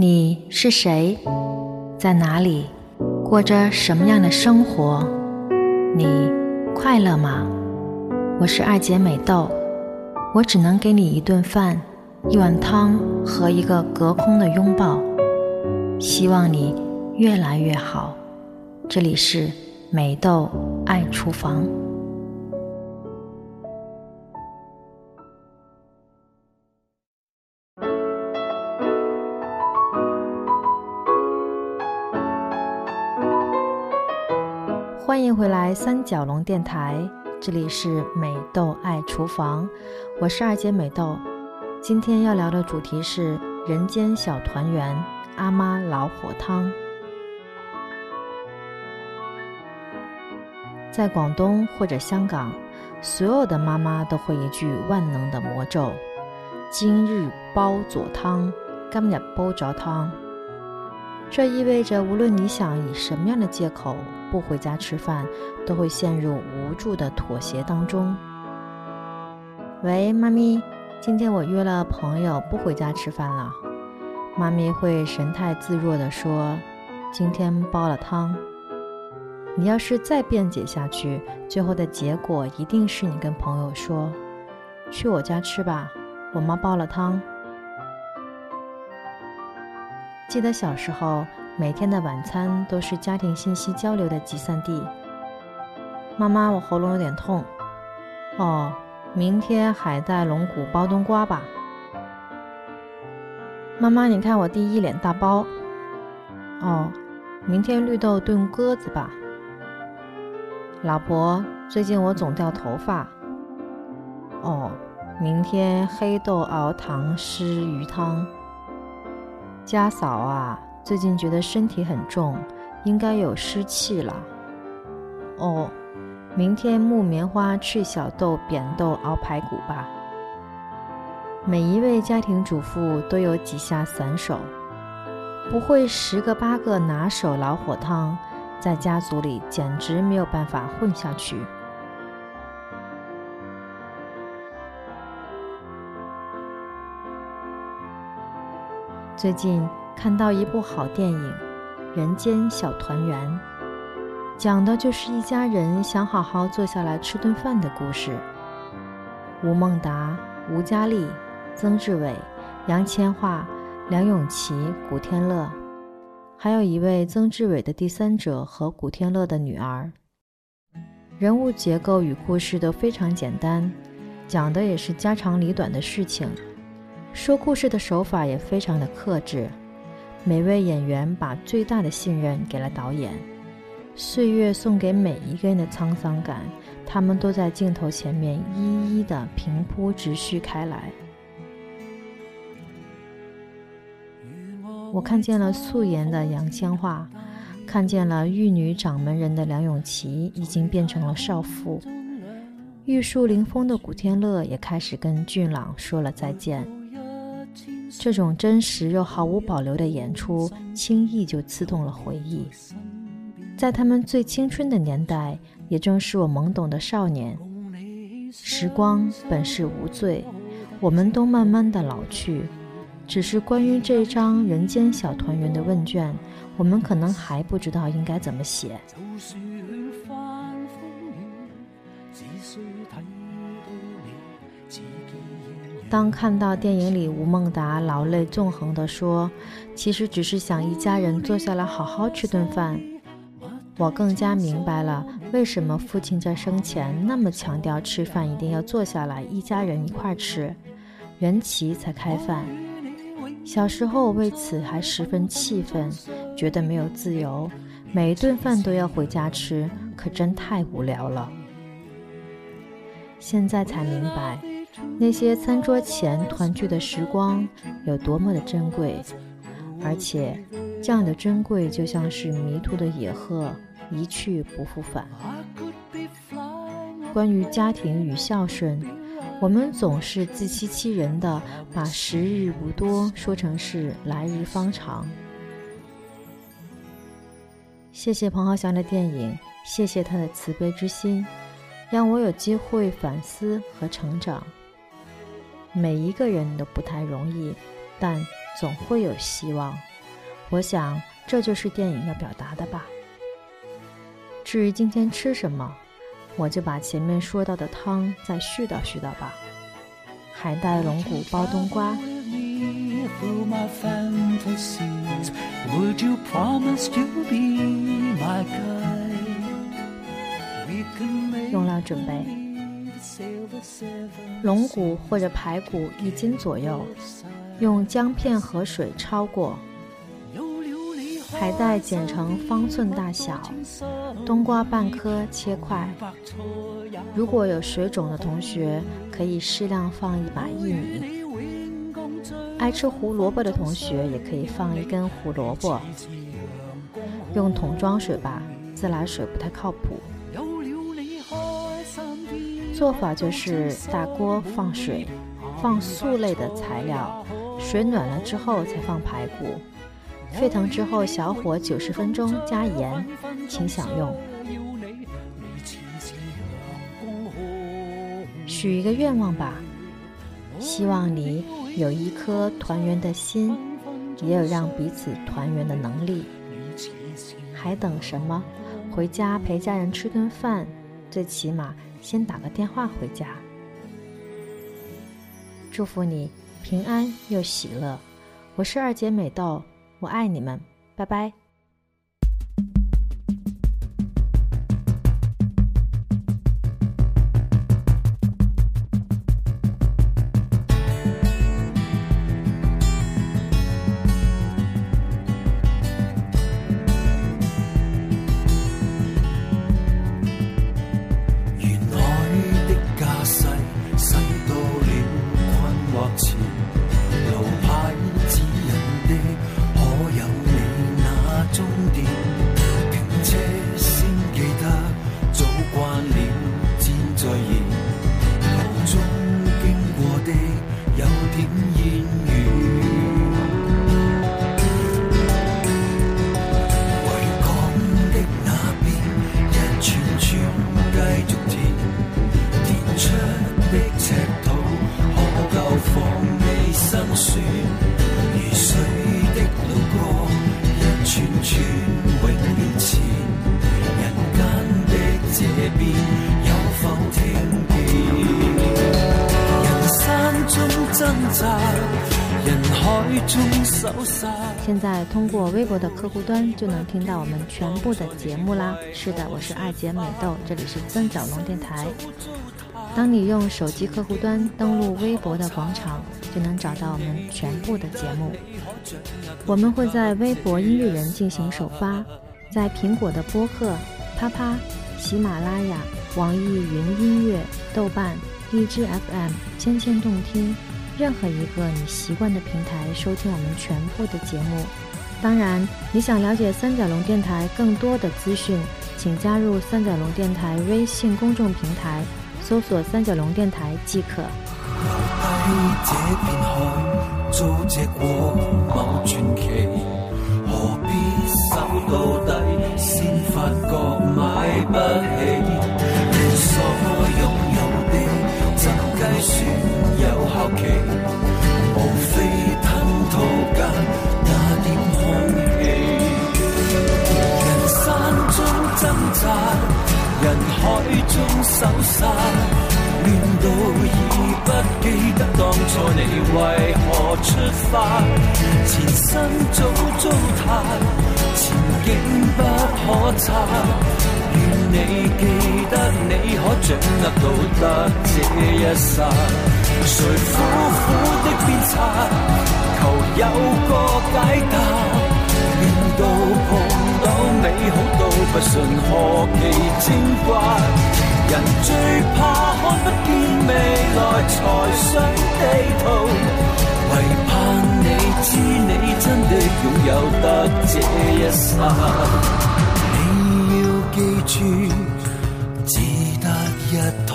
你是谁？在哪里？过着什么样的生活？你快乐吗？我是二姐美豆，我只能给你一顿饭、一碗汤和一个隔空的拥抱。希望你越来越好。这里是美豆爱厨房。欢迎回来三角龙电台，这里是美豆爱厨房，我是二姐美豆。今天要聊的主题是人间小团圆——阿妈老火汤。在广东或者香港，所有的妈妈都会一句万能的魔咒：“今日煲佐汤，今日煲着汤。”这意味着，无论你想以什么样的借口不回家吃饭，都会陷入无助的妥协当中。喂，妈咪，今天我约了朋友不回家吃饭了。妈咪会神态自若地说：“今天煲了汤。”你要是再辩解下去，最后的结果一定是你跟朋友说：“去我家吃吧，我妈煲了汤。”记得小时候，每天的晚餐都是家庭信息交流的集散地。妈妈，我喉咙有点痛。哦，明天海带龙骨煲冬瓜吧。妈妈，你看我弟一脸大包。哦，明天绿豆炖鸽子吧。老婆，最近我总掉头发。哦，明天黑豆熬糖湿鱼汤。家嫂啊，最近觉得身体很重，应该有湿气了。哦，明天木棉花去小豆扁豆熬排骨吧。每一位家庭主妇都有几下散手，不会十个八个拿手老火汤，在家族里简直没有办法混下去。最近看到一部好电影《人间小团圆》，讲的就是一家人想好好坐下来吃顿饭的故事。吴孟达、吴佳丽、曾志伟、杨千嬅、梁咏琪、古天乐，还有一位曾志伟的第三者和古天乐的女儿。人物结构与故事都非常简单，讲的也是家长里短的事情。说故事的手法也非常的克制，每位演员把最大的信任给了导演。岁月送给每一个人的沧桑感，他们都在镜头前面一一的平铺直叙开来。我看见了素颜的杨千嬅，看见了玉女掌门人的梁咏琪已经变成了少妇，玉树临风的古天乐也开始跟俊朗说了再见。这种真实又毫无保留的演出，轻易就刺痛了回忆。在他们最青春的年代，也正是我懵懂的少年。时光本是无罪，我们都慢慢的老去。只是关于这张人间小团圆的问卷，我们可能还不知道应该怎么写。当看到电影里吴孟达老泪纵横地说：“其实只是想一家人坐下来好好吃顿饭。”我更加明白了为什么父亲在生前那么强调吃饭一定要坐下来一家人一块吃，人齐才开饭。小时候为此还十分气愤，觉得没有自由，每一顿饭都要回家吃，可真太无聊了。现在才明白。那些餐桌前团聚的时光有多么的珍贵，而且这样的珍贵就像是迷途的野鹤，一去不复返。关于家庭与孝顺，我们总是自欺欺人的把时日无多说成是来日方长。谢谢彭浩翔的电影，谢谢他的慈悲之心，让我有机会反思和成长。每一个人都不太容易，但总会有希望。我想这就是电影要表达的吧。至于今天吃什么，我就把前面说到的汤再絮叨絮叨吧。海带龙骨煲冬瓜。用料准备：龙骨或者排骨一斤左右，用姜片和水焯过。海带剪成方寸大小，冬瓜半颗切块。如果有水肿的同学，可以适量放一把薏米。爱吃胡萝卜的同学也可以放一根胡萝卜。用桶装水吧，自来水不太靠谱。做法就是大锅放水，放素类的材料，水暖了之后才放排骨，沸腾之后小火九十分钟加盐，请享用。许一个愿望吧，希望你有一颗团圆的心，也有让彼此团圆的能力。还等什么？回家陪家人吃顿饭，最起码先打个电话回家。祝福你平安又喜乐。我是二姐美豆，我爱你们，拜拜。现在通过微博的客户端就能听到我们全部的节目啦。是的，我是爱姐美豆，这里是三角龙电台。当你用手机客户端登录微博的广场，就能找到我们全部的节目。我们会在微博音乐人进行首发，在苹果的播客、啪啪、喜马拉雅、网易云音乐、豆瓣、荔枝 FM、千千动听。任何一个你习惯的平台收听我们全部的节目。当然，你想了解三角龙电台更多的资讯，请加入三角龙电台微信公众平台，搜索“三角龙电台”即可。期，中搜杀，乱到已不记得当初你为何出发。前生早糟蹋，前景不可测。愿你记得，你可掌握到得这一刹。谁苦苦的鞭策，求有个解答。令到碰到美好都不信，何其精怪。人最怕看不见未来，才想地图。唯盼你知，你真的拥有得这一生。你要。记住，只得一套。